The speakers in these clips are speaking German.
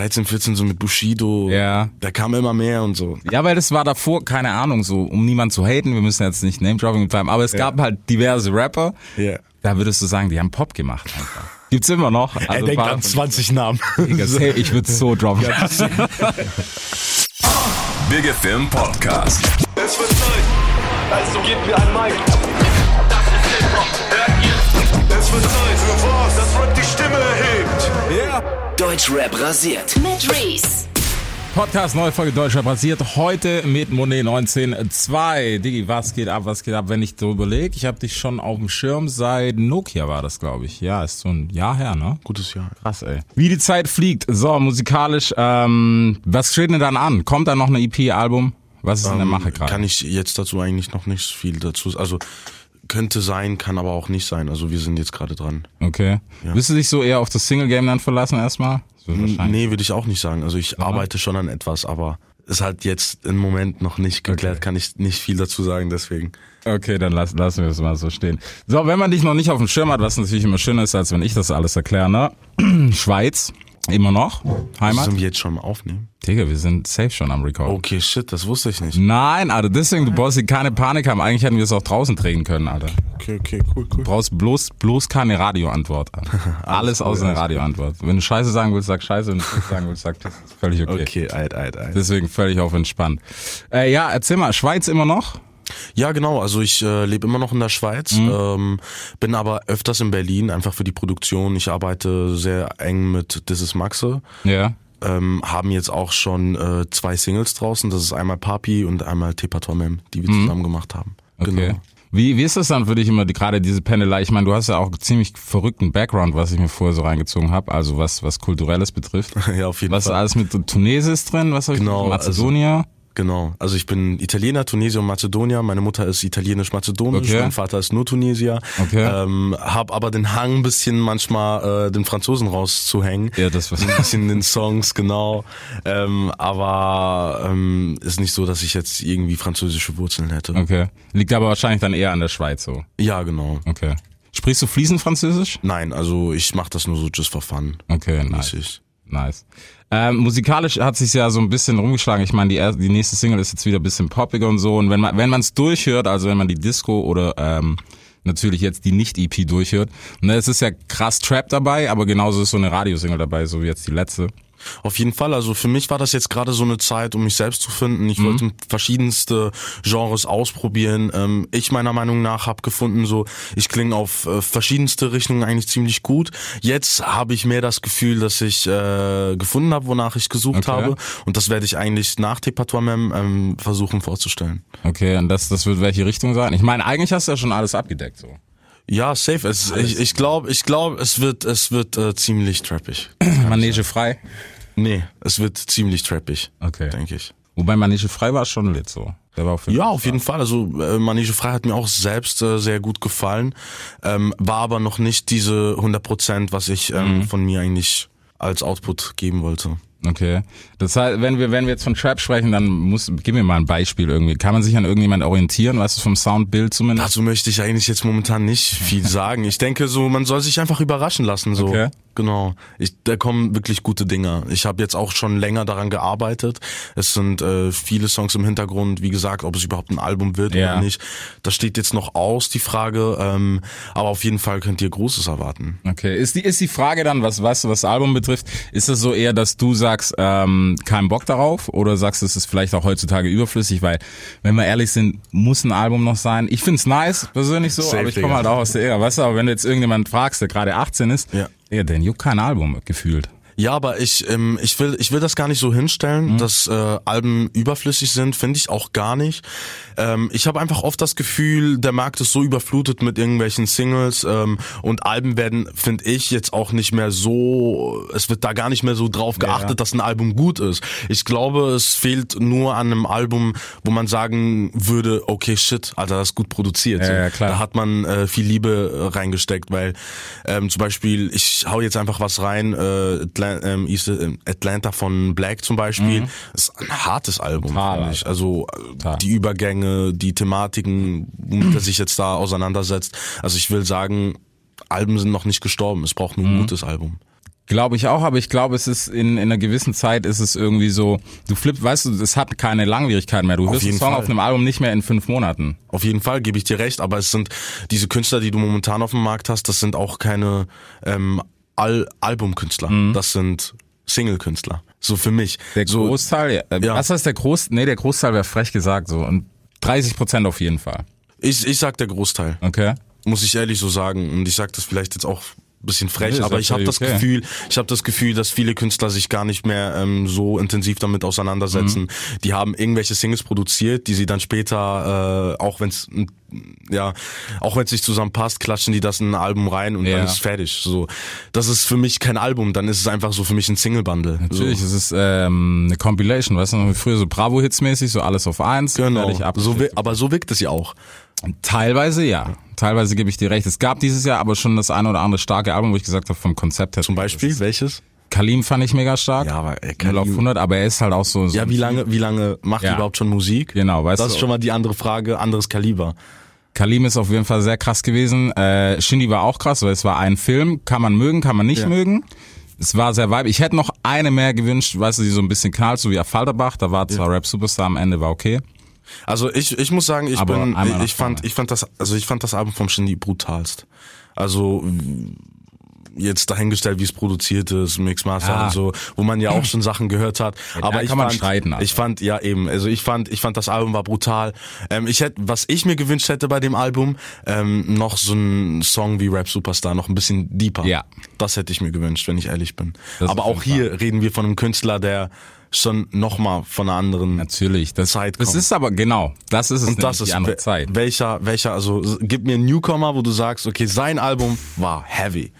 13, 14 so mit Bushido. Ja. Da kam immer mehr und so. Ja, weil das war davor, keine Ahnung, so, um niemanden zu haten, wir müssen jetzt nicht Name-Dropping betreiben, aber es gab halt diverse Rapper, Ja. da würdest du sagen, die haben Pop gemacht einfach. Gibt's immer noch. Also er denkt an 20 Namen. Say, Ich würde so droppen. Big FM Podcast. Es wird Zeit, also gebt mir ein Mic. Das ist Hip-Hop, hört ihr? Es wird Zeit für was, das erhebt. Deutschrap rasiert. Mit Reese. Podcast, neue Folge Deutscher basiert. Heute mit Monet 19.2. Digi, was geht ab, was geht ab, wenn ich so überlege? Ich habe dich schon auf dem Schirm seit Nokia war das, glaube ich. Ja, ist so ein Jahr her, ne? Gutes Jahr. Krass, ey. Wie die Zeit fliegt. So, musikalisch, ähm, was steht denn dann an? Kommt da noch eine EP-Album? Was ist in der Mache gerade? Kann ich jetzt dazu eigentlich noch nicht viel dazu. Also könnte sein, kann aber auch nicht sein. Also wir sind jetzt gerade dran. Okay. Willst du dich so eher auf das Single-Game dann verlassen erstmal? So. Nee, würde ich auch nicht sagen. Also ich arbeite schon an etwas, aber ist halt jetzt im Moment noch nicht geklärt, kann ich nicht viel dazu sagen, deswegen. Okay, dann lass, lassen wir es mal so stehen. So, wenn man dich noch nicht auf dem Schirm hat, was natürlich immer schöner ist, als wenn ich das alles erkläre, ne? Schweiz, immer noch. Heimat. Sollen wir jetzt schon mal aufnehmen? Digga, wir sind safe schon am Record. Okay, shit, das wusste ich nicht. Nein, Alter, deswegen, du brauchst hier keine Panik haben. Eigentlich hätten wir es auch draußen drehen können, Alter. Okay, okay, cool, cool. Du brauchst bloß, bloß keine Radioantwort. Alter. Alles außer eine Radioantwort. Wenn du Scheiße sagen willst, sag Scheiße. Wenn du Piss sagen willst, sag. Ist völlig okay. Okay, alt, alt, alt. Deswegen völlig auf entspannt. Äh, ja, erzähl mal, Schweiz immer noch? Ja, genau. Also ich äh, lebe immer noch in der Schweiz, ähm, bin aber öfters in Berlin, einfach für die Produktion. Ich arbeite sehr eng mit This is Maxe. Ja. Ähm, haben jetzt auch schon äh, zwei Singles draußen. Das ist einmal Papi und einmal Tepatomem, die wir zusammen gemacht haben. Okay. Genau. Wie, wie ist das dann für dich immer, die, gerade diese Pendelei? Ich meine, du hast ja auch ziemlich verrückten Background, was ich mir vorher so reingezogen habe, also was, was Kulturelles betrifft. Ja, auf jeden Was ist Fall. alles mit Tunesis drin? Was hab ich Genau, Mazedonier? Genau. Also ich bin Italiener, Tunesier und Mazedonier. Meine Mutter ist italienisch-mazedonisch, Okay. mein Vater ist nur Tunesier. Okay. Ähm, hab aber den Hang ein bisschen manchmal äh, den Franzosen rauszuhängen. Ja, das was. ein bisschen in den Songs, genau. Ähm, aber ähm, ist nicht so, dass ich jetzt irgendwie französische Wurzeln hätte. Okay. Liegt aber wahrscheinlich dann eher an der Schweiz so. Ja, genau. Okay. Sprichst du fließend Französisch? Nein, also ich mache das nur so just for fun. Okay, nice. Nice. Ähm, musikalisch hat sich ja so ein bisschen rumgeschlagen. Ich meine, die, die nächste Single ist jetzt wieder ein bisschen poppiger und so. Und wenn man wenn man es durchhört, also wenn man die Disco oder ähm, natürlich jetzt die Nicht-EP durchhört, ne, es ist ja krass Trap dabei, aber genauso ist so eine Radiosingle dabei, so wie jetzt die letzte. Auf jeden Fall, also für mich war das jetzt gerade so eine Zeit, um mich selbst zu finden. Mhm. Ich wollte verschiedenste Genres ausprobieren. Ähm, ich meiner Meinung nach habe gefunden, so ich klinge auf äh, verschiedenste Richtungen eigentlich ziemlich gut. Jetzt habe ich mehr das Gefühl, dass ich äh, gefunden habe, wonach ich gesucht Okay. habe. Und das werde ich eigentlich nach Tepatoamem ähm, versuchen vorzustellen. Okay, und das, das wird welche Richtung sein? Ich meine, eigentlich hast du ja schon alles abgedeckt so. Ja, safe. Es, ich ich glaube, ich glaube, es wird, es wird äh, ziemlich trappig. Manege frei? Nee, es wird ziemlich trappig, Okay. denke ich. Wobei Manege frei war schon lit so. Der war auf jeden Ja, auf jeden Fall. Also äh, Manege Frei hat mir auch selbst äh, sehr gut gefallen, ähm, war aber noch nicht diese 100 Prozent, was ich ähm, von mir eigentlich als Output geben wollte. Okay. Das heißt, wenn wir, wenn wir jetzt von Trap sprechen, dann muss, gib mir mal ein Beispiel irgendwie. Kann man sich an irgendjemand orientieren, weißt du, vom Soundbild zumindest? Dazu möchte ich eigentlich jetzt momentan nicht viel sagen. Ich denke so, man soll sich einfach überraschen lassen. So. Okay. Genau. Ich, da kommen wirklich gute Dinge. Ich habe jetzt auch schon länger daran gearbeitet. Es sind äh, viele Songs im Hintergrund. Wie gesagt, ob es überhaupt ein Album wird Ja. oder nicht, das steht jetzt noch aus, die Frage. Ähm, aber auf jeden Fall könnt ihr Großes erwarten. Okay. Ist die, ist die Frage dann, was, was, was das Album betrifft, ist es so eher, dass du sagst, ähm, kein Bock darauf? Oder sagst du, es ist vielleicht auch heutzutage überflüssig? Weil, wenn wir ehrlich sind, muss ein Album noch sein. Ich find's nice, persönlich so, Safe, aber ich komme halt auch aus der Ära, weißt du, aber wenn du jetzt irgendjemand fragst, der gerade 18 ist, Ja. Ja, den juckt kein Album gefühlt. Ja, aber ich, ähm, ich will, ich will das gar nicht so hinstellen, dass äh, Alben überflüssig sind, finde ich auch gar nicht. Ähm, ich habe einfach oft das Gefühl, der Markt ist so überflutet mit irgendwelchen Singles ähm, und Alben werden, finde ich, jetzt auch nicht mehr so, es wird da gar nicht mehr so drauf geachtet, dass ein Album gut ist. Ich glaube, es fehlt nur an einem Album, wo man sagen würde, okay, shit, Alter, das ist gut produziert. Ja, ja, klar. Da hat man äh, viel Liebe äh, reingesteckt, weil ähm, zum Beispiel, ich hau jetzt einfach was rein, äh, Atla ähm, äh, Atlanta von Black zum Beispiel, ist ein hartes Album, finde ich. Also äh, Total. die Übergänge, die Thematiken, womit er sich jetzt da auseinandersetzt. Also ich will sagen, Alben sind noch nicht gestorben, es braucht nur ein gutes Album. Glaube ich auch, aber ich glaube, es ist in, in einer gewissen Zeit ist es irgendwie so, du flippst, weißt du, es hat keine Langwierigkeit mehr. Du hörst einen Song Fall. auf einem Album nicht mehr in fünf Monaten. Auf jeden Fall gebe ich dir recht, aber es sind diese Künstler, die du momentan auf dem Markt hast, das sind auch keine ähm, Al Albumkünstler. Das sind Single-Künstler. So für mich. Der so, Großteil, ja. äh, Ja. Was heißt der Groß? Nee, der Großteil wäre frech gesagt so. Und 30 Prozent auf jeden Fall. ich, ich sag der Großteil. Okay. muss ich ehrlich so sagen. Und ich sage das vielleicht jetzt auch bisschen frech, ist aber ja ich habe das okay. Gefühl, ich habe das Gefühl, dass viele Künstler sich gar nicht mehr ähm, so intensiv damit auseinandersetzen. Mhm. Die haben irgendwelche Singles produziert, die sie dann später, äh, auch wenn es ja, auch wenn es nicht zusammenpasst, klatschen die das in ein Album rein und Ja. dann ist es fertig. So, das ist für mich kein Album, dann ist es einfach so für mich ein Single-Bundle. Natürlich, So. es ist ähm, eine Compilation, weißt du, früher so Bravo-Hits mäßig, so alles auf eins. Genau, fertig, so, aber so wirkt es ja auch. Teilweise ja. Teilweise gebe ich dir recht. Es gab dieses Jahr aber schon das eine oder andere starke Album, wo ich gesagt habe, vom Konzept her. Zum Beispiel, welches? Kalim fand ich mega stark. Ja, aber, 0 auf Kalim- 100, aber er ist halt auch so. so Ja, wie lange, wie lange macht Ja. er überhaupt schon Musik? Genau, weißt Das du. ist schon mal die andere Frage, anderes Kaliber. Kalim ist auf jeden Fall sehr krass gewesen. Äh, Shindy war auch krass, weil es war ein Film. Kann man mögen, kann man nicht Ja. mögen. Es war sehr vibe. Ich hätte noch eine mehr gewünscht, weißt du, die so ein bisschen knallt, so wie Affalterbach. Da war zwar Rap Superstar am Ende, war okay. Also ich, ich muss sagen, ich Aber bin, ich fand, ich fand das, also ich fand das Album vom Shindy brutalst. Also jetzt dahingestellt, wie es produziert ist, Mixmaster Ja. und so, wo man ja auch schon Sachen gehört hat. Ja, aber ich fand, streiten, Alter. ich fand, ja eben, also ich fand, ich fand das Album war brutal. Ähm, ich hätte, was ich mir gewünscht hätte bei dem Album, ähm, noch so ein Song wie Rap Superstar, noch ein bisschen deeper. Ja. Das hätte ich mir gewünscht, wenn ich ehrlich bin. Das aber auch hier reden wir von einem Künstler, der schon nochmal von einer anderen Natürlich. Das, Zeit das kommt. ist aber, genau, das ist es und das ist die andere Zeit. welcher, welcher, also gib mir einen Newcomer, wo du sagst, okay, sein Album war heavy.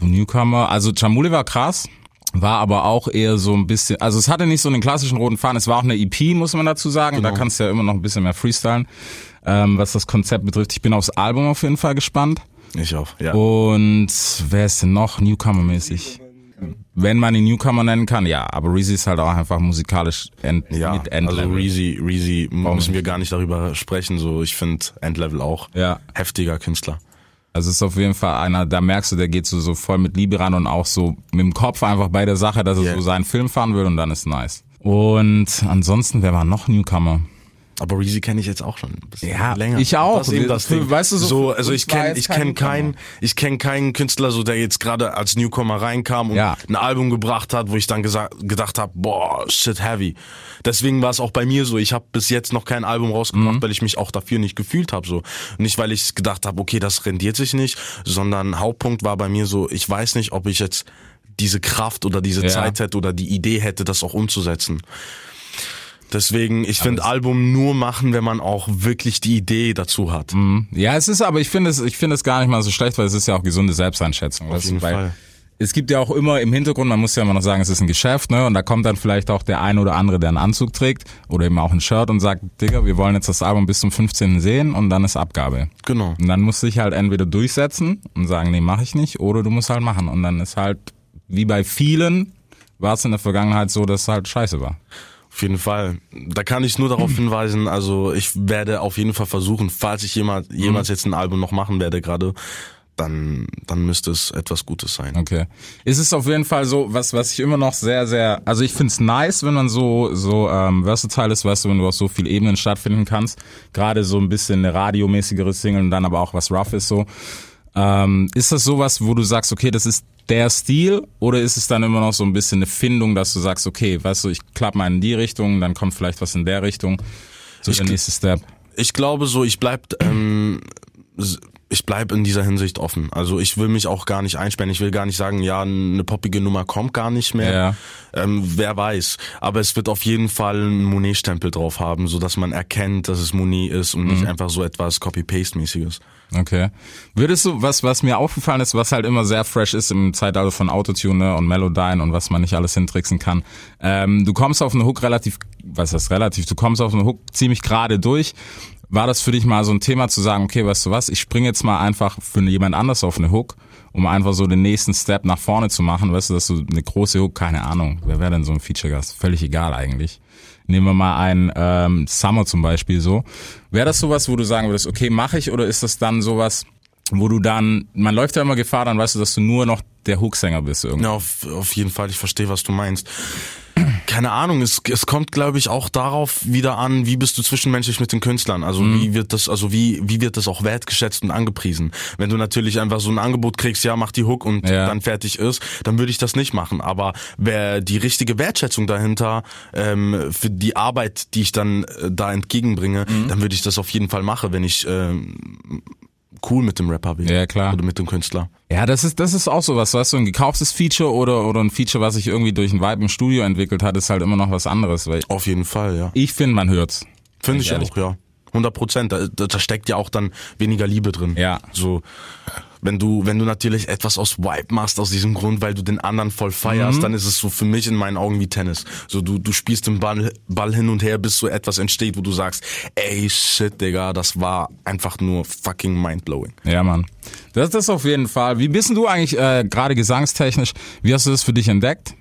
Newcomer, also Chamule war krass, war aber auch eher so ein bisschen, also es hatte nicht so einen klassischen roten Faden, es war auch eine EP, muss man dazu sagen, Genau. da kannst du ja immer noch ein bisschen mehr freestylen, ähm, was das Konzept betrifft. Ich bin aufs Album auf jeden Fall gespannt. Ich auch, ja. Und wer ist denn noch Newcomer-mäßig? Wenn man ihn Newcomer nennen kann, ja, aber Reezy ist halt auch einfach musikalisch end, ja, mit also Endlevel. Reezy, Reezy müssen wir gar nicht darüber sprechen, so ich finde Endlevel auch Ja. heftiger Künstler. Also es ist auf jeden Fall einer, da merkst du, der geht so, so voll mit Liebe ran und auch so mit dem Kopf einfach bei der Sache, dass er Yeah. so seinen Film fahren will und dann ist nice. Und ansonsten, wer war noch Newcomer? Aber Reezy kenne ich jetzt auch schon ein bisschen Ja, länger. ich auch. Das ist eben das Ding. weißt du, so so also ich kenne ich kenne keinen ich kenne keinen Künstler so der jetzt gerade als Newcomer reinkam und Ja. ein Album gebracht hat, wo ich dann gesagt, gedacht habe, boah, shit heavy. Deswegen war es auch bei mir so, ich habe bis jetzt noch kein Album Mhm. rausgebracht, weil ich mich auch dafür nicht gefühlt habe so. Nicht weil ich gedacht habe, okay, das rendiert sich nicht, sondern Hauptpunkt war bei mir so, ich weiß nicht, ob ich jetzt diese Kraft oder diese Ja. Zeit hätte oder die Idee hätte, das auch umzusetzen. Deswegen, ich finde Album nur machen, wenn man auch wirklich die Idee dazu hat. Ja, es ist aber, ich finde es, ich finde es gar nicht mal so schlecht, weil es ist ja auch gesunde Selbsteinschätzung. du, jeden Fall. Es gibt ja auch immer im Hintergrund, man muss ja immer noch sagen, es ist ein Geschäft, ne? Und da kommt dann vielleicht auch der ein oder andere, der einen Anzug trägt oder eben auch ein Shirt und sagt, Digga, wir wollen jetzt das Album bis zum 15. sehen und dann ist Abgabe. Genau. Und dann musst du dich halt entweder durchsetzen und sagen, nee, mache ich nicht, oder du musst halt machen. Und dann ist halt, wie bei vielen, war es in der Vergangenheit so, dass es halt scheiße war. Auf jeden Fall. Da kann ich nur darauf hinweisen, also ich werde auf jeden Fall versuchen, falls ich jemals, jemals jetzt ein Album noch machen werde gerade, dann, dann müsste es etwas Gutes sein. Okay. Ist es auf jeden Fall so, was, was ich immer noch sehr, sehr, also ich find's nice, wenn man so, so ähm, versatile ist, weißt du, wenn du auf so viel Ebenen stattfinden kannst. Gerade so ein bisschen eine radiomäßigere Single und dann aber auch was rough ist so. Ähm, ist das sowas, wo du sagst, okay, das ist der Stil oder ist es dann immer noch so ein bisschen eine Findung, dass du sagst, okay, weißt du, ich klapp mal in die Richtung, dann kommt vielleicht was in der Richtung. So Ich der nächste Step. Ich glaube so, ich bleib, ähm, ich bleib in dieser Hinsicht offen. Also ich will mich auch gar nicht einsperren. Ich will gar nicht sagen, ja, eine poppige Nummer kommt gar nicht mehr. Ja. Ähm, wer weiß. Aber es wird auf jeden Fall einen Monet-Stempel drauf haben, so dass man erkennt, dass es Monet ist und Mhm. nicht einfach so etwas Copy-Paste-mäßiges. Okay. Würdest du, was, was mir aufgefallen ist, was halt immer sehr fresh ist im Zeitalter von Autotune ne, und Melodyne und was man nicht alles hintricksen kann, ähm, du kommst auf eine Hook relativ, was heißt relativ, du kommst auf eine Hook ziemlich gerade durch. War das für dich mal so ein Thema zu sagen, okay, weißt du was, ich springe jetzt mal einfach für jemand anders auf eine Hook, um einfach so den nächsten Step nach vorne zu machen, weißt du, dass du eine große Hook, keine Ahnung, wer wäre denn so ein Feature-Gast? Völlig egal eigentlich. Nehmen wir mal einen ähm, Summer zum Beispiel so. Wäre das sowas, wo du sagen würdest, okay, mache ich oder ist das dann sowas, wo du dann, man läuft ja immer Gefahr, dann weißt du, dass du nur noch der Hooksänger bist irgendwie. Ja, auf, auf jeden Fall, ich verstehe, was du meinst. Keine Ahnung, es, es kommt, glaube ich, auch darauf wieder an, wie bist du zwischenmenschlich mit den Künstlern? Also wie wird das, also wie, wie wird das auch wertgeschätzt und angepriesen? Wenn du natürlich einfach so ein Angebot kriegst, ja, mach die Hook und Ja. dann fertig ist, dann würde ich das nicht machen. Aber wer die richtige Wertschätzung dahinter ähm, für die Arbeit, die ich dann äh, da entgegenbringe, dann würde ich das auf jeden Fall machen, wenn ich ähm, cool mit dem Rapper bin. Ja, klar. Oder mit dem Künstler. Ja, das ist, das ist auch sowas, weißt du, ein gekauftes Feature oder, oder ein Feature, was sich irgendwie durch ein Vibe im Studio entwickelt hat, ist halt immer noch was anderes, weil Auf jeden Fall, ja. ich finde, man hört's. Finde ich ich auch, ja. 100 Prozent. Da da steckt ja auch dann weniger Liebe drin. Ja. So, wenn du, wenn du natürlich etwas aus Vibe machst, aus diesem Grund, weil du den anderen voll Mhm. feierst, dann ist es so für mich in meinen Augen wie Tennis. So, du, du spielst den Ball, Ball hin und her, bis so etwas entsteht, wo du sagst, ey, shit, Digga, das war einfach nur fucking mindblowing. Ja, Mann. Das ist auf jeden Fall. Wie bist du eigentlich äh, gerade gesangstechnisch? Wie hast du das für dich entdeckt?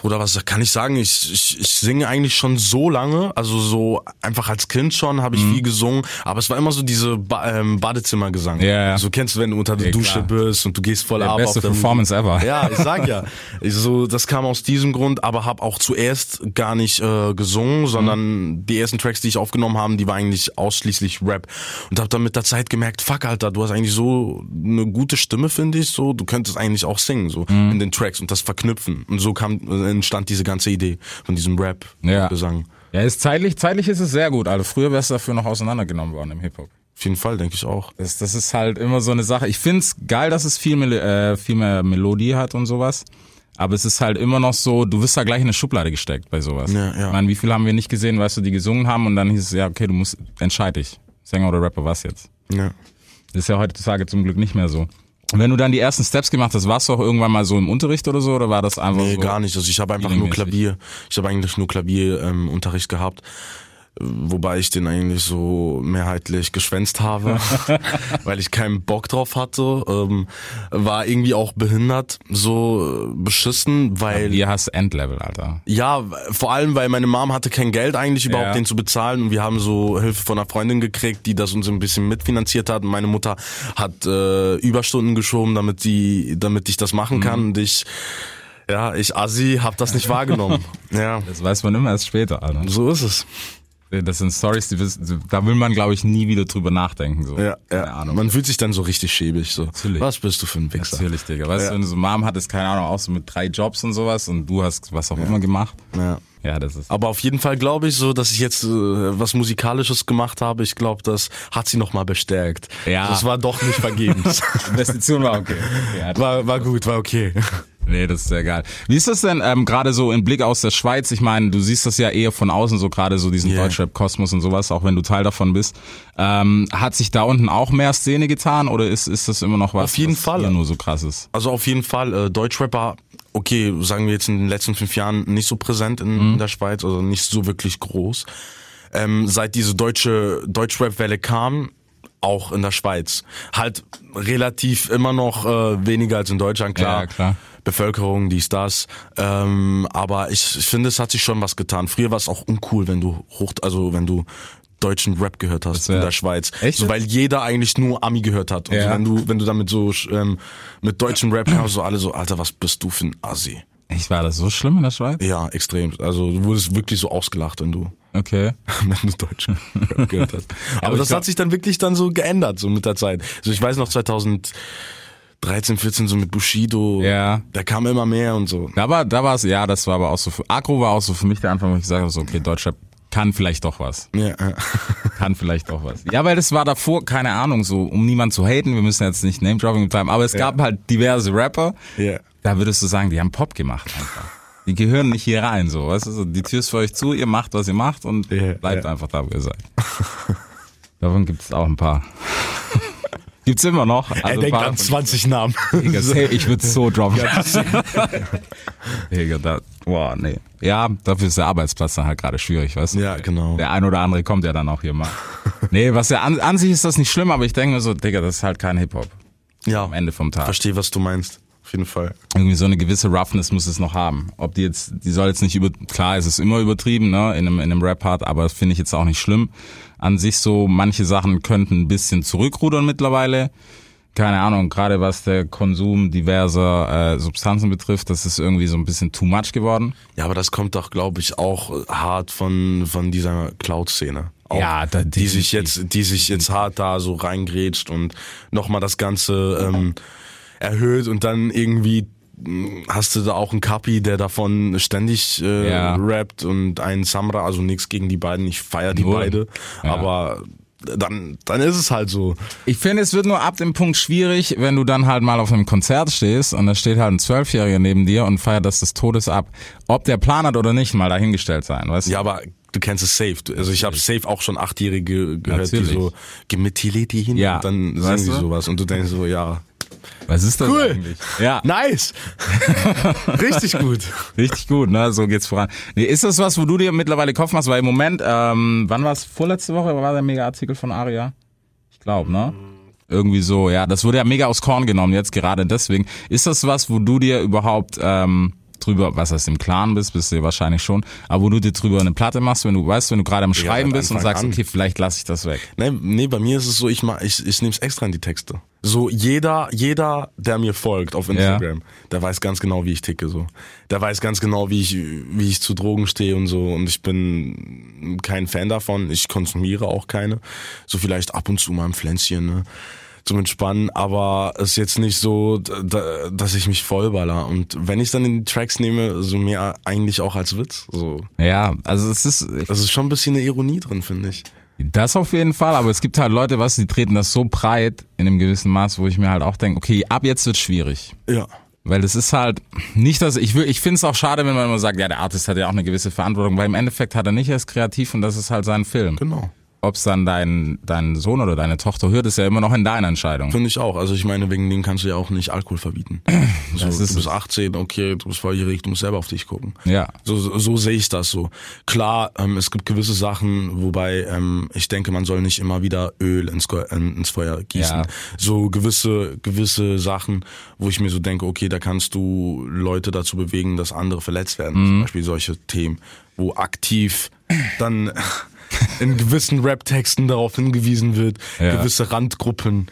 Bruder, was kann ich sagen? Ich, ich, ich singe eigentlich schon so lange, also so einfach als Kind schon habe ich Mhm. viel gesungen, aber es war immer so diese ba ähm, Badezimmergesang. Ja, ja. So kennst du, wenn du unter der Ja, Dusche klar. bist und du gehst voll ab beste Performance ever. Ja, ich sag ja. Ich so, das kam aus diesem Grund, aber habe auch zuerst gar nicht äh, gesungen, sondern Mhm. die ersten Tracks, die ich aufgenommen haben, die war eigentlich ausschließlich Rap und habe dann mit der Zeit gemerkt, fuck Alter, du hast eigentlich so eine gute Stimme, finde ich, so du könntest eigentlich auch singen so Mhm. in den Tracks und das verknüpfen und so kam äh, entstand diese ganze Idee von diesem Rap Ja. Gesang. Ja, ist zeitlich, zeitlich ist es sehr gut. Also früher wärst du dafür noch auseinandergenommen worden im Hip-Hop. Auf jeden Fall, denke ich auch. Das, das ist halt immer so eine Sache. Ich find's geil, dass es viel, Mel äh, viel mehr Melodie hat und sowas. Aber es ist halt immer noch so, du wirst da gleich in eine Schublade gesteckt bei sowas. Ja, ja. Ich meine, wie viel haben wir nicht gesehen, weißt du, die gesungen haben und dann hieß es, ja, okay, du musst, entscheid dich. Sänger oder Rapper, was jetzt? Ja. Das ist ja heutzutage zum Glück nicht mehr so. Wenn du dann die ersten Steps gemacht hast, warst du auch irgendwann mal so im Unterricht oder so, oder war das einfach Nee, so? gar nicht. Also ich habe einfach nur? Klavier. Ich habe eigentlich nur Klavierunterricht ähm, Unterricht gehabt. Wobei ich den eigentlich so mehrheitlich geschwänzt habe, weil ich keinen Bock drauf hatte. Ähm, war irgendwie auch behindert, so äh, beschissen, weil Wie hast Endlevel, Alter? ja, vor allem, weil meine Mom hatte kein Geld eigentlich überhaupt Ja. den zu bezahlen und wir haben so Hilfe von einer Freundin gekriegt, die das uns ein bisschen mitfinanziert hat und meine Mutter hat äh, Überstunden geschoben, damit die, damit ich das machen kann und ich, ja, ich Assi, hab das nicht wahrgenommen. Ja, Das weiß man immer erst später, Alter. so ist es. Das sind Stories, die da will man, glaube ich, nie wieder drüber nachdenken. So. Ja, Keine ja. Ahnung. Man fühlt sich dann so richtig schäbig. So. Natürlich. Was bist du für ein Wichser? Natürlich, Digga. Weißt Ja. du, wenn du so Mom hattest, keine Ahnung, auch so mit drei Jobs und sowas und du hast was auch immer gemacht. Ja. Ja, das ist. Aber auf jeden Fall glaube ich so, dass ich jetzt äh, was Musikalisches gemacht habe. Ich glaube, das hat sie noch mal bestärkt. Ja. Das war doch nicht vergebens. Investition war okay. Ja, war, war gut, war okay. Nee, das ist sehr geil. Wie ist das denn ähm, gerade so im Blick aus der Schweiz? Ich meine, du siehst das ja eher von außen, so gerade so diesen Yeah. Deutschrap-Kosmos und sowas, auch wenn du Teil davon bist. Ähm, hat sich da unten auch mehr Szene getan oder ist, ist das immer noch was, Auf jeden was Fall. nur so krass ist? Also auf jeden Fall, äh, Deutschrapper, okay, sagen wir jetzt in den letzten fünf Jahren nicht so präsent in, Mhm. in der Schweiz, also nicht so wirklich groß. Ähm, seit diese deutsche Deutschrap-Welle kam, auch in der Schweiz. Halt relativ immer noch äh, weniger als in Deutschland, klar. Ja, klar. Bevölkerung, dies, das. Ähm, aber ich, ich finde, es hat sich schon was getan. Früher war es auch uncool, wenn du hoch, also wenn du deutschen Rap gehört hast wär- in der Schweiz. Echt So, weil jeder eigentlich nur Ami gehört hat. Und Ja. wenn du, wenn du damit so ähm, mit deutschem Rap kamst, so alle so, Alter, was bist du für ein Assi? Ich war das so schlimm in der Schweiz? Ja, extrem. Also du wurdest wirklich so ausgelacht, wenn du, Okay. wenn du deutschen Rap gehört hast. Aber, aber das glaub- hat sich dann wirklich dann so geändert, so mit der Zeit. Also ich weiß noch 2013, 14 so mit Bushido. Ja. Da kam immer mehr und so. Da war, da war es, ja, das war aber auch so, für, Agro war auch so für mich der Anfang, wo ich gesagt habe, so, okay, Deutschrap kann vielleicht doch was. Ja, ja. Kann vielleicht doch was. Ja, weil das war davor, keine Ahnung, so, um niemanden zu haten, wir müssen jetzt nicht Name-Dropping betreiben, aber es gab halt diverse Rapper, Ja. da würdest du sagen, die haben Pop gemacht einfach. Die gehören nicht hier rein, so, weißt du, so, die Tür ist für euch zu, ihr macht, was ihr macht und Ja, bleibt ja. einfach da, wo ihr seid. Davon gibt es auch ein paar. Gibt's immer noch. Er Also ein denkt an davon 20 Namen. Ich würde so droppen. Digga, da, boah, nee. Ja, dafür ist der Arbeitsplatz dann halt gerade schwierig, weißt du? Ja, genau. Der ein oder andere kommt ja dann auch hier mal. Nee, was ja an, an sich ist das nicht schlimm, aber ich denke mir so, Digga, das ist halt kein Hip-Hop Ja. am Ende vom Tag. Verstehe, was du meinst. Auf auf jeden Fall. irgendwie so eine gewisse Roughness muss es noch haben. Ob die jetzt, die soll jetzt nicht über, klar, es ist immer übertrieben, ne, in einem, in einem Rap-Part, aber das finde ich jetzt auch nicht schlimm. An sich so, manche Sachen könnten ein bisschen zurückrudern mittlerweile. Keine Ahnung, gerade was der Konsum diverser äh, Substanzen betrifft, das ist irgendwie so ein bisschen too much geworden. Ja, aber das kommt doch, glaube ich, auch hart von, von dieser Cloud-Szene. Auch, Ja, da- die sich definitiv. jetzt, die sich jetzt hart da so reingrätscht und nochmal das Ganze ähm, erhöht und dann irgendwie hast du da auch einen Kapi, der davon ständig äh, Ja. rappt und einen Samra, also nichts gegen die beiden, ich feier die Null. beide, Ja. aber dann, dann ist es halt so. Ich finde, es wird nur ab dem Punkt schwierig, wenn du dann halt mal auf einem Konzert stehst und da steht halt ein Zwölfjähriger neben dir und feiert das des Todes ab. Ob der Plan hat oder nicht, mal dahingestellt sein, weißt du? Ja, aber du kennst es safe. Also ich habe safe auch schon Achtjährige gehört, Natürlich. die so, gib mir Tileti hin Ja, und dann singen weißt sie sowas und du denkst so, ja, Was ist das Cool. eigentlich? Ja, nice, richtig gut. richtig gut, ne? So geht's voran. Nee, ist das was, wo du dir mittlerweile Kopf machst? Weil im Moment, ähm, wann war es? Vorletzte Woche war der Mega-Artikel von Aria? Ich glaube, ne? Irgendwie so, ja. Das wurde ja mega aus Korn genommen jetzt gerade deswegen. Ist das was, wo du dir überhaupt ähm, drüber, was heißt im Klaren bist, bist du wahrscheinlich schon, aber wo du dir drüber eine Platte machst, wenn du weißt, wenn du gerade am Schreiben seit bist und sagst, an. okay, vielleicht lasse ich das weg. Nee, nee, bei mir ist es so, ich mach, ich, ich nehme es extra in die Texte. So jeder, jeder, der mir folgt auf Instagram, der weiß ganz genau, wie ich ticke so. Der weiß ganz genau, wie ich, wie ich zu Drogen stehe und so. Und ich bin kein Fan davon. Ich konsumiere auch keine. So vielleicht ab und zu mal ein Pflänzchen, ne? Zum Entspannen, aber es ist jetzt nicht so, da, dass ich mich vollballer. Und wenn ich dann in die Tracks nehme, so mehr eigentlich auch als Witz. So. Ja, also es ist, Das ist schon ein bisschen eine Ironie drin, finde ich. Das auf jeden Fall, aber es gibt halt Leute, was, die treten das so breit in einem gewissen Maß, wo ich mir halt auch denke, okay, ab jetzt wird schwierig. Ja. Weil es ist halt nicht, dass ich will, ich finde es auch schade, wenn man immer sagt, ja, der Artist hat ja auch eine gewisse Verantwortung, weil im Endeffekt hat er nicht erst kreativ und das ist halt sein Film. Genau. Ob es dann dein, dein Sohn oder deine Tochter hört, ist ja immer noch in deiner Entscheidung. Finde ich auch. Also ich meine, wegen dem kannst du ja auch nicht Alkohol verbieten. So, Das ist du bist es. 18, okay, du bist volljährig, du musst selber auf dich gucken. Ja. So, so, so sehe ich das so. Klar, ähm, es gibt gewisse Sachen, wobei ähm, ich denke, man soll nicht immer wieder Öl ins, ins Feuer gießen. Ja. So gewisse gewisse Sachen, wo ich mir so denke, okay, da kannst du Leute dazu bewegen, dass andere verletzt werden. Mhm. Zum Beispiel solche Themen, wo aktiv dann in gewissen Rap-Texten darauf hingewiesen wird, Ja. gewisse Randgruppen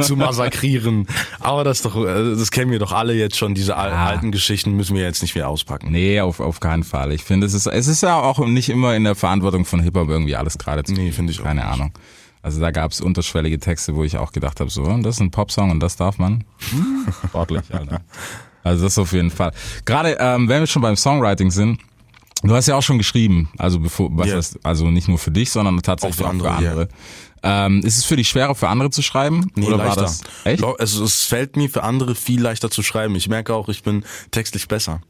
zu massakrieren. Aber das ist doch, äh, das kennen wir doch alle jetzt schon. Diese Ja. alten Geschichten müssen wir jetzt nicht mehr auspacken. Nee, auf, auf keinen Fall. Ich finde, es ist, es ist ja auch nicht immer in der Verantwortung von Hip-Hop irgendwie alles gerade zu Nee, finde ich auch Keine. Ahnung. Also da gab es unterschwellige Texte, wo ich auch gedacht habe, so, das ist ein Popsong und das darf man. Sportlich, Alter. Also das auf jeden Fall. Gerade ähm, wenn wir schon beim Songwriting sind, du hast ja auch schon geschrieben, also bevor, was Ja. heißt, also nicht nur für dich, sondern tatsächlich Auch auch für für andere, andere. Ähm, ist es für dich schwerer für andere zu schreiben? Nee, oder leichter. war das echt? Lo- Es, fällt mir für andere viel leichter zu schreiben. Ich merke auch, ich bin textlich besser,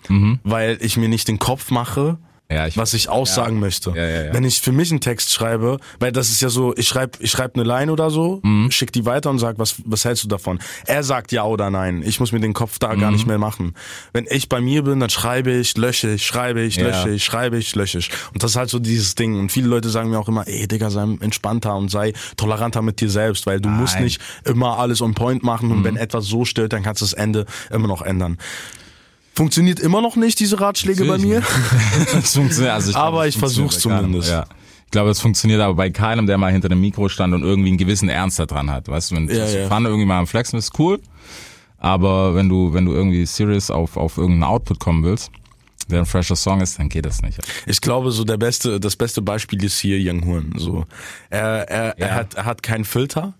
weil ich mir nicht den Kopf mache, Mhm. Ja, ich- was ich aussagen möchte. Ja, ja, ja. Wenn ich für mich einen Text schreibe, weil das ist ja so, ich schreibe ich schreib eine Line oder so, Mhm. schick die weiter und sag, was, was hältst du davon? Er sagt ja oder nein. Ich muss mir den Kopf da Mhm. gar nicht mehr machen. Wenn ich bei mir bin, dann schreibe ich, lösche ich, schreibe ich, lösche ich, schreibe ich, lösche ich. Und das ist halt so dieses Ding. Und viele Leute sagen mir auch immer, ey Digga, sei entspannter und sei toleranter mit dir selbst, weil du musst Nein. Mhm. nicht immer alles on point machen und wenn etwas so stört, dann kannst du das Ende immer noch ändern. Funktioniert immer noch nicht, diese Ratschläge bei mir. also ich Aber ich keinem. zumindest. Ja. Ich glaube, es funktioniert aber bei keinem, der mal hinter dem Mikro stand und irgendwie einen gewissen Ernst da dran hat. Weißt du, wenn du Ja, ja. Pfanne irgendwie mal am Flexen bist, cool. Aber wenn du, wenn du irgendwie serious auf, auf irgendeinen Output kommen willst, der ein fresher Song ist, dann geht das nicht. Ich glaube, so der beste, das beste Beispiel ist hier Young Horn. So, er, er, Ja. er hat, er hat keinen Filter.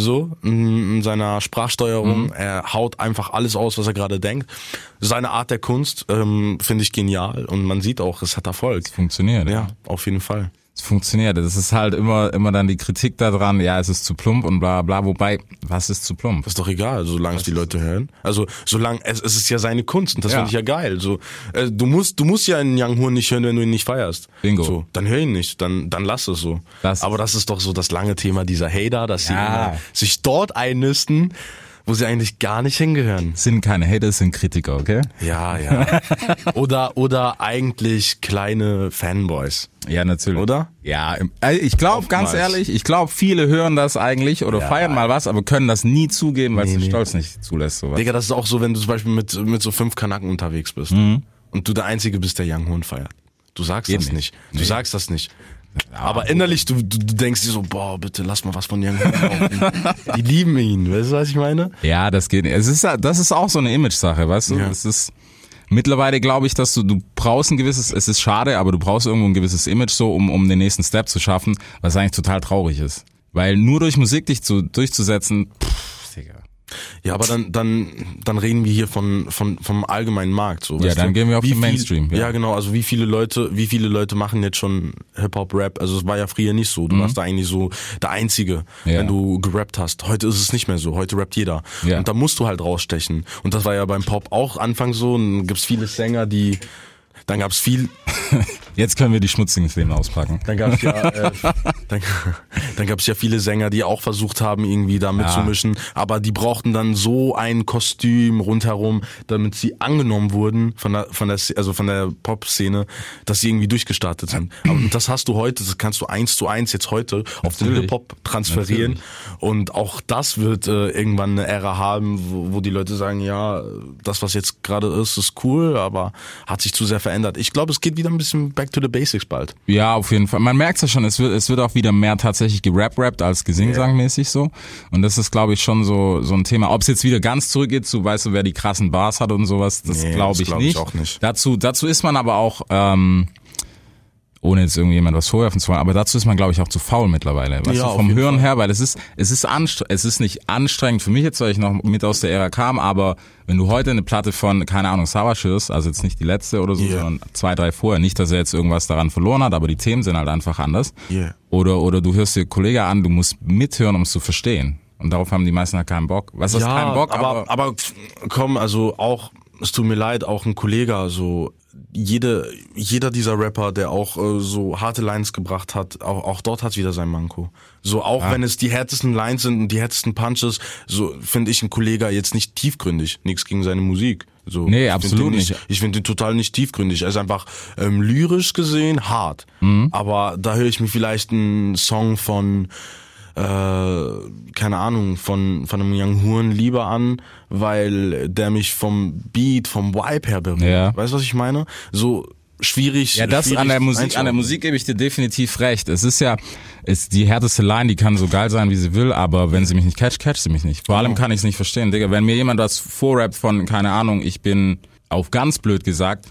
So in in seiner Sprachsteuerung, Mhm. er haut einfach alles aus, was er gerade denkt. Seine Art der Kunst ähm, finde ich genial und man sieht auch, es hat Erfolg. Funktioniert. Ja, auf jeden Fall. Es funktioniert. Das ist halt immer, immer dann die Kritik daran, ja, es ist zu plump und bla bla. Wobei, was ist zu plump? Ist doch egal, solange es die Leute hören. Also solange es, es ist ja seine Kunst und das Ja. finde ich ja geil. So, äh, du musst, du musst ja einen Young Horn nicht hören, wenn du ihn nicht feierst. Bingo. So, dann hör ihn nicht, dann, dann lass es so. Das- Aber das ist doch so das lange Thema dieser Hater, dass sie Ja. immer sich dort einnisten, wo sie eigentlich gar nicht hingehören. Sind keine Hater, sind Kritiker, okay? Ja, ja. oder, oder eigentlich kleine Fanboys. Ja, natürlich. Oder? Ja, äh, ich glaube, ganz ehrlich, ich glaube, viele hören das eigentlich oder Ja. feiern mal was, aber können das nie zugeben, weil es Nee, der nee. Stolz nicht zulässt. Sowas. Digga, das ist auch so, wenn du zum Beispiel mit, mit so fünf Kanaken unterwegs bist Mhm. und du der Einzige bist, der Young Horn feiert. Du sagst Geht das nicht. nicht. Du Nee. sagst das nicht. Aber innerlich, du, du, du denkst dir so, boah, bitte lass mal was von Young. Die lieben ihn, weißt du, was ich meine? Ja, das geht. nicht. Es ist, ja- das ist auch so eine Image-Sache, weißt du? Ja. Es ist mittlerweile glaube ich, dass du du brauchst ein gewisses. Es ist schade, aber du brauchst irgendwo ein gewisses Image so, um um den nächsten Step zu schaffen, was eigentlich total traurig ist, weil nur durch Musik dich zu durchzusetzen, pff. Ja, aber dann, dann, dann reden wir hier von, von, vom allgemeinen Markt, so. Ja, dann du? gehen wir auf Wie den viel- Mainstream, Ja. ja. genau. Also wie viele Leute, wie viele Leute machen jetzt schon Hip-Hop, Rap? Also es war ja früher nicht so. Du warst da eigentlich so der Einzige, Mhm. Ja. wenn du gerappt hast. Heute ist es nicht mehr so. Heute rappt jeder. Ja. Und da musst du halt rausstechen. Und das war ja beim Pop auch anfangs so. Und dann gibt's viele Sänger, die, dann gab's viel, Jetzt können wir die schmutzigen Themen auspacken. dann gab's ja, äh, dann, dann gab's ja viele Sänger, die auch versucht haben, irgendwie da mitzumischen, aber die brauchten dann so ein Kostüm rundherum, damit sie angenommen wurden von der, von der, also von der Pop-Szene, dass sie irgendwie durchgestartet sind. Aber das hast du heute, das kannst du eins zu eins jetzt heute auf den Natürlich. Hip-Hop transferieren. Und auch das wird äh, irgendwann eine Ära haben, wo, wo die Leute sagen, ja, das, was jetzt gerade ist, ist cool, aber hat sich zu sehr verändert. Ich glaube, es geht wieder ein bisschen back to the basics bald. Ja, auf jeden Fall. Man merkt ja schon, es wird, es wird auch wieder mehr tatsächlich gerap-rappt als gesingsangmäßig so. Und das ist, glaube ich, schon so, so ein Thema. Ob es jetzt wieder ganz zurückgeht zu, weißt du, wer die krassen Bars hat und sowas, das Nee, glaube ich glaub ich nicht. Dazu, dazu ist man aber auch, ähm, ohne jetzt irgendjemand was vorwerfen zu wollen, aber dazu ist man, glaube ich, auch zu faul mittlerweile. Weißt Ja, du, vom Hören Fall. her, weil es ist, es ist anstrengend, es ist nicht anstrengend für mich jetzt, weil ich noch mit aus der Ära kam, aber wenn du heute eine Platte von, keine Ahnung, Savage hörst, also jetzt nicht die letzte oder so, Yeah. sondern zwei, drei vorher, nicht, dass er jetzt irgendwas daran verloren hat, aber die Themen sind halt einfach anders. Yeah. Oder, oder du hörst dir Kollege an, du musst mithören, um es zu verstehen. Und darauf haben die meisten halt keinen Bock. Was ist keinen Bock, aber, aber, aber komm, also auch, es tut mir leid, auch ein Kollege, so jede, jeder dieser Rapper, der auch äh, so harte Lines gebracht hat, auch, auch dort hat wieder sein Manko. So auch wenn es die härtesten Lines sind und die härtesten Punches, so finde ich ein Kollege jetzt nicht tiefgründig. Nichts gegen seine Musik. So, Nee, ich absolut den nicht. Ich finde ihn total nicht tiefgründig. Er ist einfach ähm, lyrisch gesehen hart. Mhm. Aber da höre ich mir vielleicht einen Song von äh, keine Ahnung, von, von einem Young Horn lieber an, weil der mich vom Beat, vom Vibe her berührt. Ja. Weißt du, was ich meine? So schwierig. Ja, das schwierig an der Musik, an der. Musik gebe ich dir definitiv recht. Es ist ja, ist die härteste Line, die kann so geil sein, wie sie will, aber wenn sie mich nicht catcht, catcht sie mich nicht. Vor allem kann ich es nicht verstehen, Digga. Wenn mir jemand was vorrappt von, keine Ahnung, ich bin auf ganz blöd gesagt,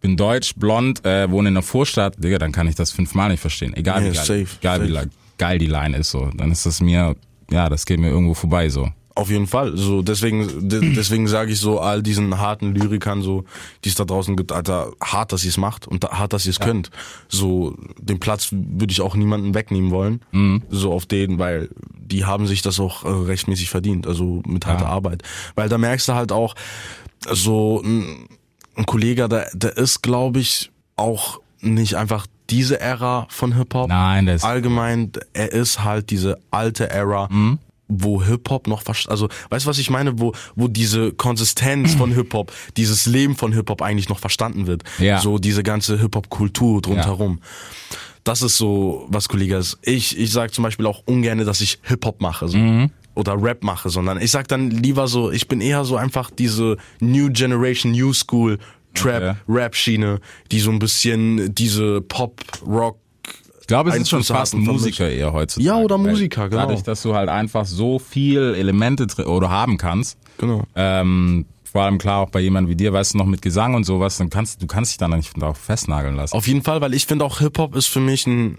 bin deutsch, blond, äh, wohne in einer Vorstadt, Digga, dann kann ich das fünfmal nicht verstehen. Egal, Ja, wie, safe, egal wie safe. Geil die Line ist, so. Dann ist das mir, ja, das geht mir irgendwo vorbei, so. Auf jeden Fall. So deswegen, de- deswegen sage ich so all diesen harten Lyrikern so, die es da draußen gibt, Alter, hart, dass ihr es macht und da- hart, dass ihr es könnt. So den Platz würde ich auch niemanden wegnehmen wollen. Mhm. So auf den, weil die haben sich das auch äh, rechtmäßig verdient, also mit harter Arbeit. Weil da merkst du halt auch so ein, ein Kollege, der, der ist, glaube ich, auch nicht einfach diese Ära von Hip Hop Nein, das, allgemein, er ist halt diese alte Era, Mhm. wo Hip-Hop noch, also, weißt du, was ich meine, wo, wo diese Konsistenz von Hip-Hop, dieses Leben von Hip-Hop eigentlich noch verstanden wird. Ja. So diese ganze Hip-Hop-Kultur drumherum. Das ist so, was Kollege ist. Ich, ich sag zum Beispiel auch ungern, dass ich Hip-Hop mache, so. Mhm. Oder Rap mache, sondern ich sag dann lieber so, ich bin eher so einfach diese New Generation, New School, Trap, Okay. Rap-Schiene, die so ein bisschen diese Pop, Rock, ich glaube, es ist schon fast Musiker eher heutzutage. Ja, oder Musiker, genau. Dadurch, dass du halt einfach so viel Elemente oder haben kannst, genau. Ähm, vor allem klar auch bei jemandem wie dir, weißt du, noch mit Gesang und sowas, dann kannst du kannst dich dann nicht darauf festnageln lassen. Auf jeden Fall, weil ich finde auch Hip-Hop ist für mich ein,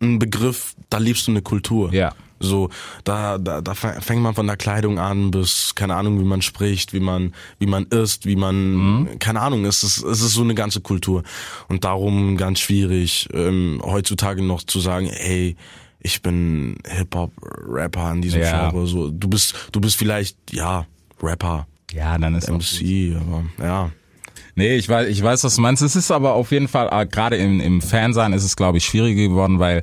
ein Begriff, da lebst du eine Kultur. Ja. So, da, da, da fängt man von der Kleidung an bis, keine Ahnung, wie man spricht, wie man, wie man isst, wie man, keine Ahnung, es ist, es ist so eine ganze Kultur. Und darum ganz schwierig, ähm, heutzutage noch zu sagen, hey, ich bin Hip-Hop-Rapper in diesem Ja. Genre. So, du bist, du bist vielleicht, ja, Rapper, Ja, dann ist MC, aber ja. Nee, ich weiß, ich weiß, was du meinst. Es ist aber auf jeden Fall, äh, gerade im, im Fansein ist es, glaube ich, schwieriger geworden, weil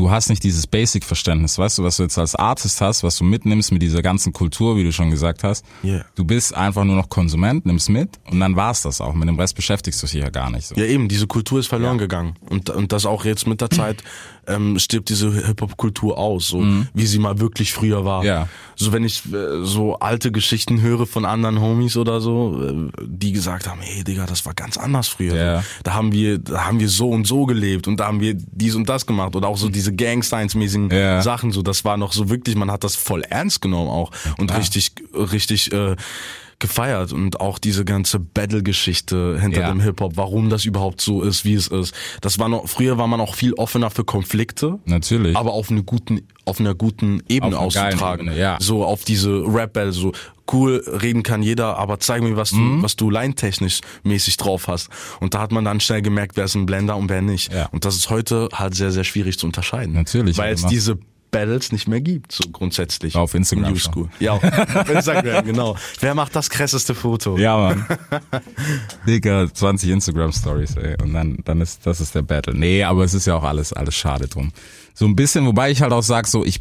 du hast nicht dieses Basic-Verständnis, weißt du, was du jetzt als Artist hast, was du mitnimmst mit dieser ganzen Kultur, wie du schon gesagt hast. Yeah. Du bist einfach nur noch Konsument, nimmst mit und dann war's das auch. Mit dem Rest beschäftigst du dich ja gar nicht so. Ja, eben, diese Kultur ist verloren gegangen. Und, und das auch jetzt mit der Zeit ähm, stirbt diese Hip-Hop-Kultur aus, so wie sie mal wirklich früher war. Mhm. Ja. So wenn ich äh, so alte Geschichten höre von anderen Homies oder so, äh, die gesagt haben, hey Digga, das war ganz anders früher. Ja. Da haben wir, da haben wir so und so gelebt und da haben wir dies und das gemacht. Oder auch so diese Gang-Science-mäßigen Ja. Sachen, so das war noch so wirklich, man hat das voll ernst genommen auch und richtig, richtig äh, gefeiert und auch diese ganze Battle-Geschichte hinter Ja. dem Hip-Hop, warum das überhaupt so ist, wie es ist. Das war noch, früher war man auch viel offener für Konflikte, Natürlich. aber auf eine guten, auf einer guten Ebene Auf auszutragen. Ebene, ja. So auf diese Rap-Battle, so cool reden kann jeder, aber zeig mir, was du, Mhm. was du line-technisch mäßig drauf hast. Und da hat man dann schnell gemerkt, wer ist ein Blender und wer nicht. Ja. Und das ist heute halt sehr, sehr schwierig zu unterscheiden. Natürlich, Weil es diese Battles nicht mehr gibt, so grundsätzlich. Auf Instagram In New schon. School. Ja, auf Instagram, genau. Wer macht das krasseste Foto? Ja, Mann. Digga, 20 Instagram Stories, ey. Und dann, dann ist, das ist der Battle. Nee, aber es ist ja auch alles, alles schade drum. So ein bisschen, wobei ich halt auch sag, so, ich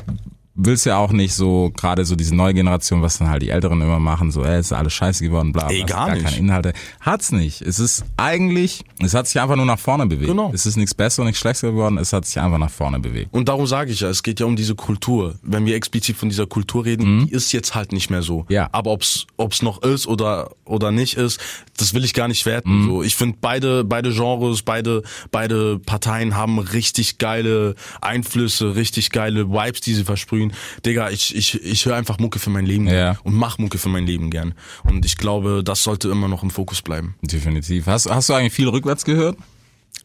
will's ja auch nicht so, gerade so diese neue Generation, was dann halt die Älteren immer machen, so, ey, ist alles scheiße geworden, bla, bla, Ey, gar gibt nicht. keine Inhalte. Hat's nicht. Es ist eigentlich, es hat sich einfach nur nach vorne bewegt. Genau. Es ist nichts besser, nichts schlechter geworden, es hat sich einfach nach vorne bewegt. Und darum sage ich ja, es geht ja um diese Kultur. Wenn wir explizit von dieser Kultur reden, die ist jetzt halt nicht mehr so. Mhm. Ja. Aber ob's ob's noch ist oder oder nicht ist, das will ich gar nicht werten. Mhm. So, ich finde beide beide Genres, beide beide Parteien haben richtig geile Einflüsse, richtig geile Vibes, die sie versprühen. Digga, ich ich ich höre einfach Mucke für mein Leben Ja. und mach Mucke für mein Leben gern. Und ich glaube, das sollte immer noch im Fokus bleiben. Definitiv. Hast, hast du eigentlich viel rückwärts gehört?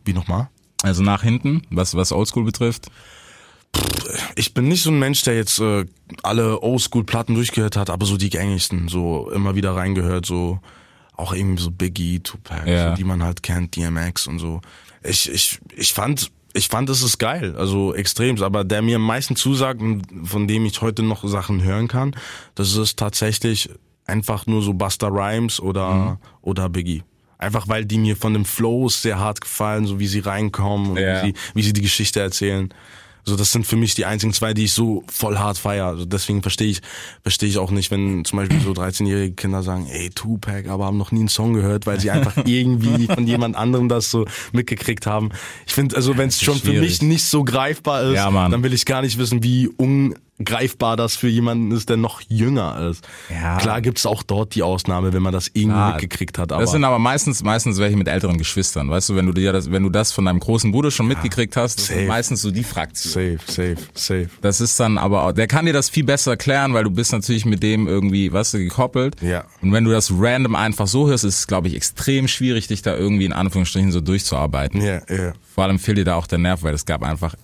Wie nochmal? Also nach hinten, was, was Oldschool betrifft? ich bin nicht so ein Mensch, der jetzt äh, alle Oldschool-Platten durchgehört hat, aber so die gängigsten, so immer wieder reingehört, so auch irgendwie so Biggie, Tupac, Ja. so, die man halt kennt, DMX und so. Ich, ich, ich fand, ich fand, es ist geil, also extrem, aber der mir am meisten zusagt und von dem ich heute noch Sachen hören kann, das ist tatsächlich einfach nur so Buster Rhymes oder, Mhm. oder Biggie. Einfach weil die mir von dem Flow sehr hart gefallen, so wie sie reinkommen und Ja. wie, sie, wie sie die Geschichte erzählen. So, das sind für mich die einzigen zwei, die ich so voll hart feier. Also deswegen verstehe ich, verstehe ich auch nicht, wenn zum Beispiel so 13-jährige Kinder sagen, ey, Tupac, aber haben noch nie einen Song gehört, weil sie einfach irgendwie von jemand anderem das so mitgekriegt haben. Ich finde, also wenn es schon für schwierig. mich nicht so greifbar ist, Ja, dann will ich gar nicht wissen, wie ungreifbar das für jemanden ist, der noch jünger ist. Ja. Klar gibt's auch dort die Ausnahme, wenn man das irgendwie Klar. mitgekriegt hat. Aber Das sind aber meistens, meistens welche mit älteren Geschwistern. Weißt du, wenn du dir das, wenn du das von deinem großen Bruder schon mitgekriegt hast, das safe. sind meistens so die Fraktion. safe, safe, safe. Das ist dann aber auch, der kann dir das viel besser erklären, weil du bist natürlich mit dem irgendwie, weißt du, gekoppelt. Ja. Und wenn du das random einfach so hörst, ist es, glaube ich, extrem schwierig, dich da irgendwie in Anführungsstrichen so durchzuarbeiten. Ja, ja. Vor allem fehlt dir da auch der Nerv, weil es gab einfach,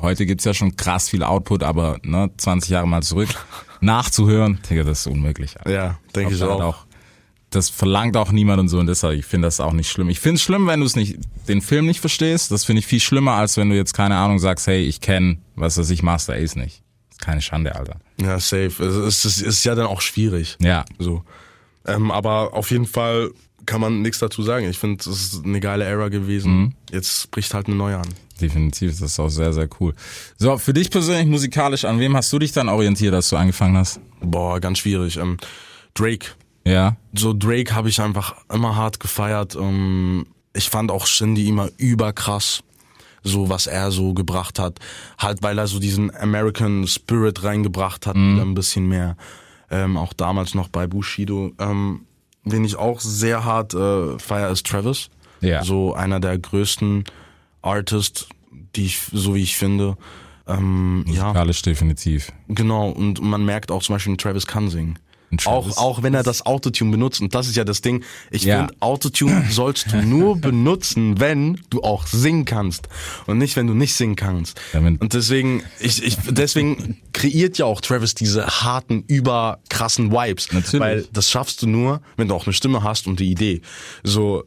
heute gibt's ja schon krass viel Output, aber ne, 20 Jahre mal zurück, nachzuhören, Digga, das ist unmöglich. Ja, denke ich glaub, da auch. hat Das verlangt auch niemand und so und deshalb, ich finde das auch nicht schlimm. Ich finde es schlimm, wenn du es nicht, den Film nicht verstehst. Das finde ich viel schlimmer, als wenn du jetzt keine Ahnung sagst, hey, ich kenne, was weiß ich, Master Ace nicht. ist keine Schande, Alter. Ja, safe. Es ist, es ist ja dann auch schwierig. Ja. So. Ähm, aber auf jeden Fall kann man nichts dazu sagen. Ich finde, es ist eine geile Era gewesen. Mhm. Jetzt bricht halt eine neue an. Definitiv, das ist auch sehr, sehr cool. So, für dich persönlich musikalisch, an wem hast du dich dann orientiert, als du angefangen hast? Boah, ganz schwierig. Ähm, Drake. Ja, So Drake habe ich einfach immer hart gefeiert. Ähm, ich fand auch Shindy immer überkrass. So was er so gebracht hat. Halt, weil er so diesen American Spirit reingebracht hat, wieder ein bisschen mehr. Ähm, auch damals noch bei Bushido. Ähm, wen ich auch sehr hart äh, feier, ist Travis. Ja. So einer der größten Artists, die ich, so wie ich finde. Ähm, ja, musikalisch definitiv. genau. Und man merkt auch zum Beispiel, Travis kann singen. Auch, auch wenn er das Autotune benutzt. Und das ist ja das Ding. Ich Ja. finde, Autotune sollst du nur benutzen, wenn du auch singen kannst. Und nicht, wenn du nicht singen kannst. Damit- Und deswegen, ich, ich, deswegen kreiert ja auch Travis diese harten, überkrassen Vibes. Natürlich. Weil das schaffst du nur, wenn du auch eine Stimme hast und die Idee. So,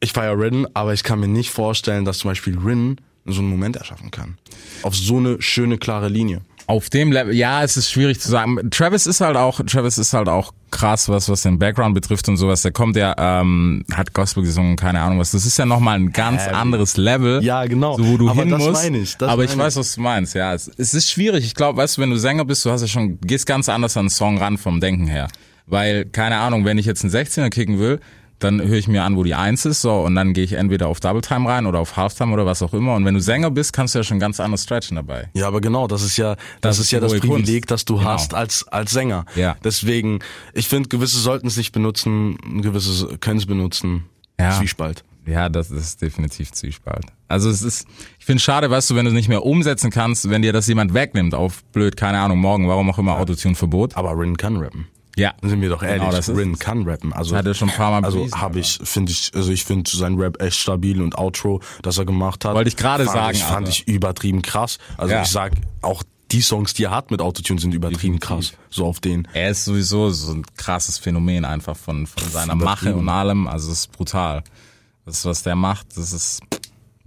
ich feier Rin, aber ich kann mir nicht vorstellen, dass zum Beispiel Rin so einen Moment erschaffen kann. Auf so eine schöne, klare Linie. Auf dem Level, ja, es ist schwierig zu sagen. Travis ist halt auch, Travis ist halt auch krass, was was den Background betrifft und sowas. Der kommt ja, ähm, hat Gospel gesungen, keine Ahnung was. Das ist ja nochmal ein ganz Heavy. anderes Level. Ja, genau. So, wo du Aber hin das musst. meine ich, das Aber ich meine weiß, was du meinst. Ja, es, es ist schwierig. Ich glaube, weißt du, wenn du Sänger bist, du hast ja schon, gehst ganz anders an einen Song ran vom Denken her. Weil, keine Ahnung, wenn ich jetzt einen 16er kicken will, dann höre ich mir an, wo die Eins ist, so, und dann gehe ich entweder auf Double Time rein oder auf Halftime oder was auch immer. Und wenn du Sänger bist, kannst du ja schon ganz anders stretchen dabei. Ja, aber genau, das ist ja, das, ist ist ja das Privileg, Kunst. das du Genau. hast als, als Sänger. Ja. Deswegen, ich finde, gewisse sollten es nicht benutzen, gewisse können es benutzen. Ja. Zwiespalt. Ja, das ist definitiv Zwiespalt. Also es ist, ich finde schade, weißt du, wenn du nicht mehr umsetzen kannst, wenn dir das jemand wegnimmt auf blöd, keine Ahnung, morgen, warum auch immer Autotune-Verbot. Aber Rin kann rappen. Ja. Sind wir doch ehrlich, Genau, das Rin kann rappen. Also Hat er schon ein paar Mal Also habe ich, finde ich, also ich finde sein Rap echt stabil und Outro, das er gemacht hat. Wollte ich gerade sagen, Ich, fand ich übertrieben krass. Also Ja. ich sag, auch die Songs, die er hat mit Autotune, sind übertrieben Definitiv. krass. So auf den. Er ist sowieso so ein krasses Phänomen einfach von, von seiner Mache und allem. Also es ist brutal. Das, was der macht, das ist,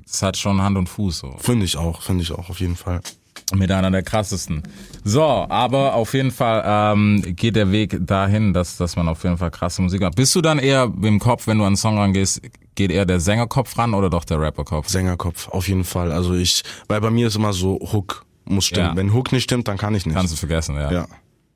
das hat schon Hand und Fuß so. Finde ich auch, finde ich auch, auf jeden Fall. Mit einer der krassesten. So, aber auf jeden Fall ähm, geht der Weg dahin, dass, dass man auf jeden Fall krasse Musik hat. Bist du dann eher im Kopf, wenn du an einen Song rangehst, geht eher der Sängerkopf ran oder doch der Rapperkopf? Sängerkopf, auf jeden Fall. Also ich, weil bei mir ist immer so, Hook muss stimmen. Ja. Wenn Hook nicht stimmt, dann kann ich nicht. Kannst du vergessen, ja. ja.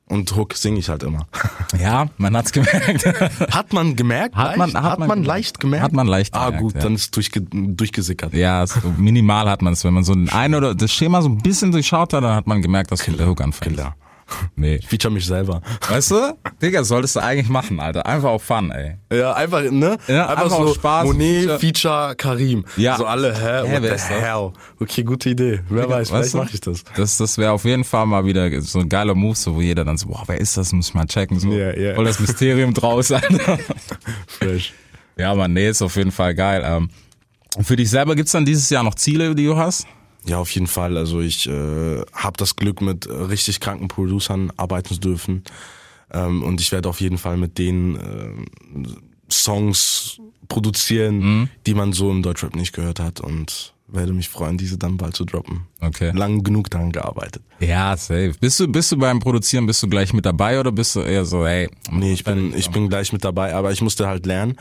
Und Hook singe ich halt immer. Ja, man hat's gemerkt. Hat man gemerkt? Hat man- leicht? hat man- leicht gemerkt? hat man leicht Ah, gemerkt, gut, ja. dann ist durchge durchgesickert. ja, so minimal hat man es. Wenn man so ein ein oder das Schema so ein bisschen durchschaut hat, dann hat man gemerkt, dass der Hook anfängt. Killer. Nee. Feature mich selber. Weißt du? Digga, solltest du eigentlich machen, Alter. Einfach auf Fun, ey. Ja, einfach, ne? Ja, einfach so aus Spaß. Monet, Feature. Feature, Karim. Ja. So alle, hä? What wer the ist hell? Okay, gute Idee. Wer weiß, vielleicht mache ich das. Das, das wäre auf jeden Fall mal wieder so ein geiler Move, so wo jeder dann so, boah, wer ist das? Muss ich mal checken. So. Ja, ja. Voll das Mysterium draus, Alter. Fresh. Ja, man, nee, ist auf jeden Fall geil. Ähm, für dich selber gibt's dann dieses Jahr noch Ziele, die du hast? Ja, auf jeden Fall. Also ich äh, habe das Glück, mit richtig kranken Producern arbeiten zu dürfen. Ähm, und ich werde auf jeden Fall mit denen äh, Songs produzieren, Mhm. die man so im Deutschrap nicht gehört hat. Und werde mich freuen, diese dann bald zu droppen. Okay. Lang genug daran gearbeitet. Ja, safe. Bist du, bist du beim Produzieren, bist du gleich mit dabei oder bist du eher so, hey, Nee, ich bin, ich bin gleich mit dabei, aber ich musste halt lernen,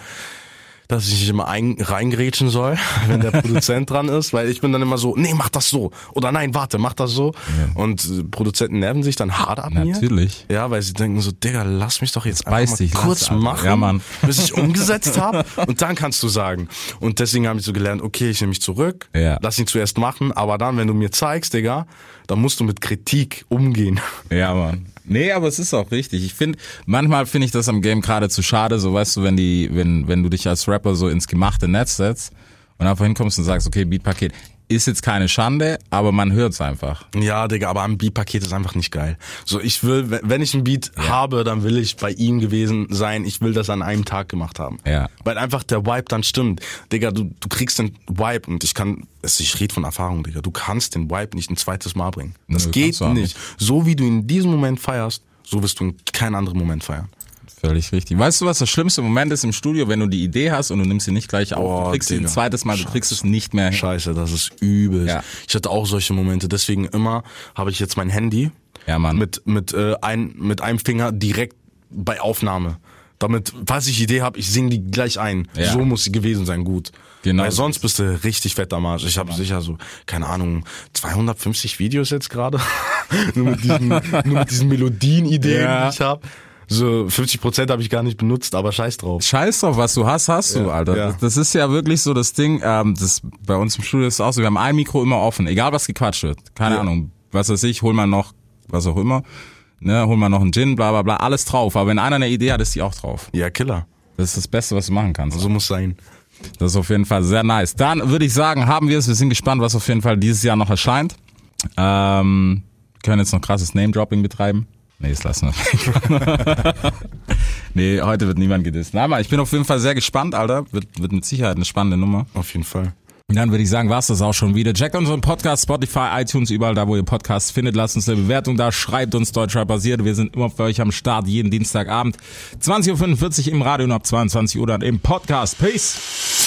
dass ich nicht immer ein, reingrätschen soll, wenn der Produzent dran ist, weil ich bin dann immer so, nee, mach das so. Oder nein, warte, mach das so. Und äh, Produzenten nerven sich dann hart ab mir. Natürlich. Ja, weil sie denken so, Digga, lass mich doch jetzt einfach mal dich, kurz Alter. machen, Ja, Mann. bis ich umgesetzt habe und dann kannst du sagen. Und deswegen habe ich so gelernt, okay, ich nehme mich zurück, Ja. lass ihn zuerst machen, aber dann, wenn du mir zeigst, Digga, dann musst du mit Kritik umgehen. Ja, Mann. Nee, aber es ist auch richtig. Ich finde, manchmal finde ich das am Game gerade zu schade, so weißt du, wenn die, wenn, wenn du dich als Rapper so ins gemachte Netz setzt und einfach hinkommst und sagst, okay, Beatpaket ist jetzt keine Schande, aber man hört's einfach. Ja, Digga, aber ein Beat-Paket ist einfach nicht geil. So, ich will, wenn- ich ein Beat habe, dann will ich bei ihm gewesen sein. Ich will das an einem Tag gemacht haben. Ja. Weil einfach der Vibe dann stimmt. Digga, du, du kriegst den Vibe und ich kann, ich rede von Erfahrung, Digga, du kannst den Vibe nicht ein zweites Mal bringen. Das Nö, geht auch nicht. So wie du in diesem Moment feierst, so wirst du in keinen anderen Moment feiern. Völlig richtig. Weißt du, was das schlimmste Moment ist im Studio, wenn du die Idee hast und du nimmst sie nicht gleich auf, Oh, du kriegst sie ein zweites Mal, du kriegst es nicht mehr hin. Scheiße, das ist übel. Ja. Ich hatte auch solche Momente. Deswegen immer habe ich jetzt mein Handy Ja, Mann. mit mit äh, ein, mit einem Finger direkt bei Aufnahme. Damit, falls ich Idee habe, ich singe die gleich ein. Ja. So muss sie gewesen sein, gut. Genau Weil so sonst bist du richtig fett am Arsch. Ich habe sicher so, keine Ahnung, 250 Videos jetzt gerade. nur, mit diesen, nur mit diesen Melodien-Ideen, Ja. die ich habe. So 50 Prozent habe ich gar nicht benutzt, aber scheiß drauf. Scheiß drauf, was du hast, hast du, Alter. ja. Das, das ist ja wirklich so das Ding, ähm, das bei uns im Studio ist es auch so, wir haben ein Mikro immer offen, egal was gequatscht wird. Keine Ja. Ahnung, was weiß ich, hol mal noch, was auch immer, ne, hol mal noch einen Gin, bla bla bla, alles drauf. Aber wenn einer eine Idee hat, ist die auch drauf. Ja, Killer. Das ist das Beste, was du machen kannst. So muss sein. Das ist auf jeden Fall sehr nice. Dann würde ich sagen, haben wir es. Wir sind gespannt, was auf jeden Fall dieses Jahr noch erscheint. Ähm, können jetzt noch krasses Name-Dropping betreiben. Nee, das lassen wir. nee, heute wird niemand gedisst. Na, aber ich bin auf jeden Fall sehr gespannt, Alter. Wird, wird mit Sicherheit eine spannende Nummer. Auf jeden Fall. Und dann würde ich sagen, war's das auch schon wieder. Checkt unseren Podcast, Spotify, iTunes, überall da, wo ihr Podcasts findet. Lasst uns eine Bewertung da, schreibt uns Deutschrap basiert. Wir sind immer für euch am Start, jeden Dienstagabend. 20.45 Uhr im Radio und ab 22 Uhr dann im Podcast. Peace!